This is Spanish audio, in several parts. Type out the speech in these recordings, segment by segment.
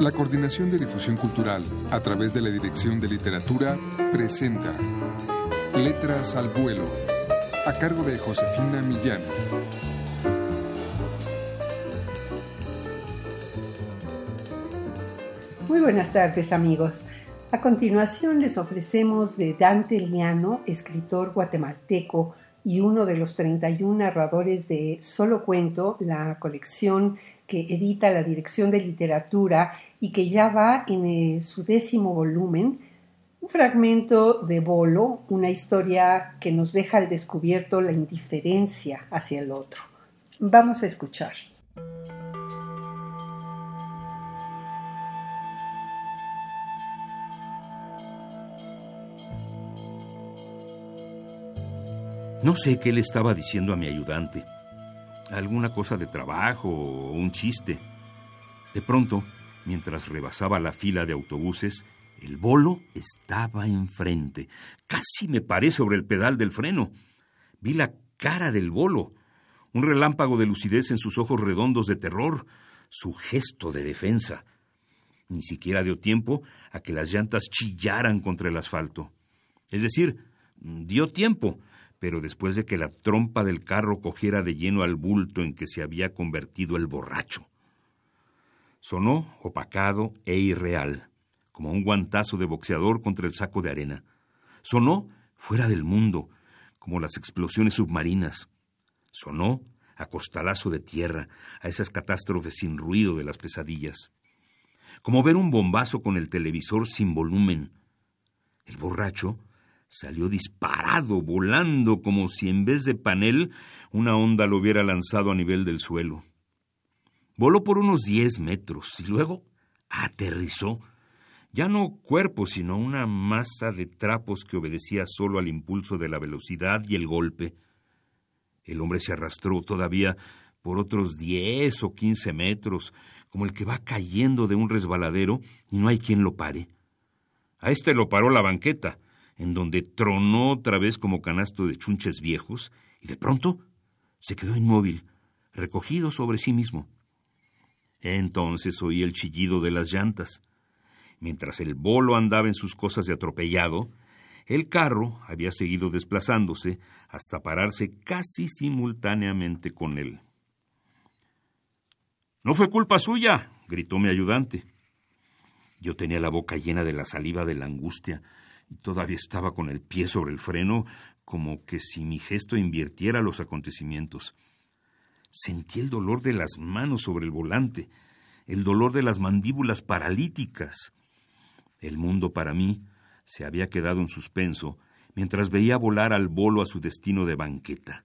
La Coordinación de Difusión Cultural, a través de la Dirección de Literatura, presenta Letras al Vuelo, a cargo de Josefina Millán. Muy buenas tardes amigos. A continuación les ofrecemos de Dante Liano, escritor guatemalteco y uno de los 31 narradores de Solo Cuento, la colección que edita la Dirección de Literatura y que ya va en eh, su décimo volumen, un fragmento de Bolo, una historia que nos deja al descubierto la indiferencia hacia el otro. Vamos a escuchar. No sé qué le estaba diciendo a mi ayudante. Alguna cosa de trabajo o un chiste. De pronto, mientras rebasaba la fila de autobuses, el bolo estaba enfrente. Casi me paré sobre el pedal del freno. Vi la cara del bolo, un relámpago de lucidez en sus ojos redondos de terror, su gesto de defensa. Ni siquiera dio tiempo a que las llantas chillaran contra el asfalto. Es decir, dio tiempo, pero después de que la trompa del carro cogiera de lleno al bulto en que se había convertido el borracho. Sonó opacado e irreal, como un guantazo de boxeador contra el saco de arena. Sonó fuera del mundo, como las explosiones submarinas. Sonó a costalazo de tierra, a esas catástrofes sin ruido de las pesadillas. Como ver un bombazo con el televisor sin volumen. El borracho salió disparado, volando como si en vez de panel una onda lo hubiera lanzado a nivel del suelo. Voló por unos diez metros y luego aterrizó, ya no cuerpo, sino una masa de trapos que obedecía solo al impulso de la velocidad y el golpe. El hombre se arrastró todavía por otros diez o quince metros, como el que va cayendo de un resbaladero y no hay quien lo pare. A este lo paró la banqueta, en donde tronó otra vez como canasto de chunches viejos, y de pronto se quedó inmóvil, recogido sobre sí mismo. Entonces oí el chillido de las llantas. Mientras el bolo andaba en sus cosas de atropellado, el carro había seguido desplazándose hasta pararse casi simultáneamente con él. No fue culpa suya, gritó mi ayudante. Yo tenía la boca llena de la saliva de la angustia todavía estaba con el pie sobre el freno, como que si mi gesto invirtiera los acontecimientos. Sentí el dolor de las manos sobre el volante, el dolor de las mandíbulas paralíticas. El mundo para mí se había quedado en suspenso mientras veía volar al bolo a su destino de banqueta,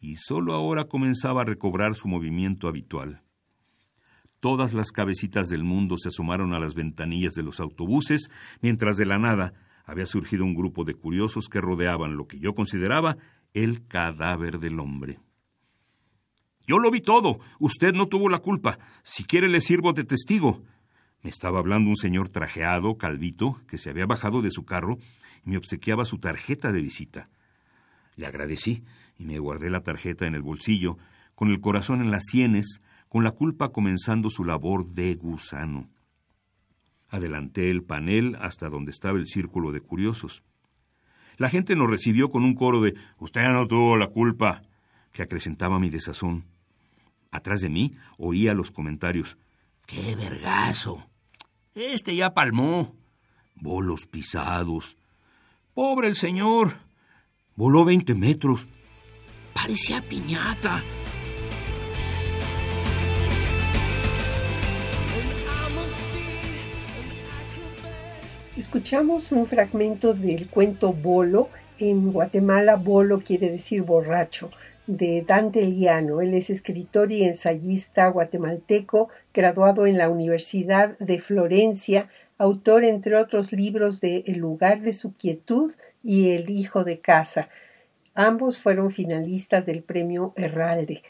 y sólo ahora comenzaba a recobrar su movimiento habitual. Todas las cabecitas del mundo se asomaron a las ventanillas de los autobuses, mientras de la nada había surgido un grupo de curiosos que rodeaban lo que yo consideraba el cadáver del hombre. Yo lo vi todo. Usted no tuvo la culpa. Si quiere le sirvo de testigo. Me estaba hablando un señor trajeado, calvito, que se había bajado de su carro y me obsequiaba su tarjeta de visita. Le agradecí y me guardé la tarjeta en el bolsillo, con el corazón en las sienes, con la culpa comenzando su labor de gusano. Adelanté el panel hasta donde estaba el círculo de curiosos. La gente nos recibió con un coro de Usted no tuvo la culpa, que acrecentaba mi desazón. Atrás de mí oía los comentarios. ¡Qué vergazo! Este ya palmó. Bolos pisados. Pobre el señor. Voló veinte metros. Parecía piñata. Escuchamos un fragmento del cuento Bolo. En Guatemala, Bolo quiere decir borracho, de Dante Liano. Él es escritor y ensayista guatemalteco, graduado en la Universidad de Florencia, autor, entre otros libros de El lugar de su quietud y El hijo de casa. Ambos fueron finalistas del premio Herralde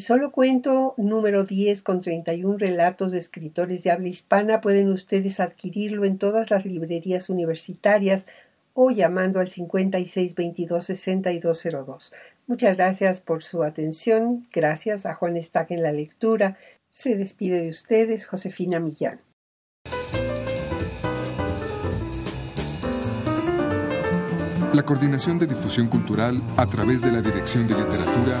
solo cuento número 10 con 31 relatos de escritores de habla hispana. Pueden ustedes adquirirlo en todas las librerías universitarias o llamando al 5622-6202. Muchas gracias por su atención. Gracias a Juan Estac en la lectura. Se despide de ustedes Josefina Millán. La coordinación de difusión cultural a través de la Dirección de Literatura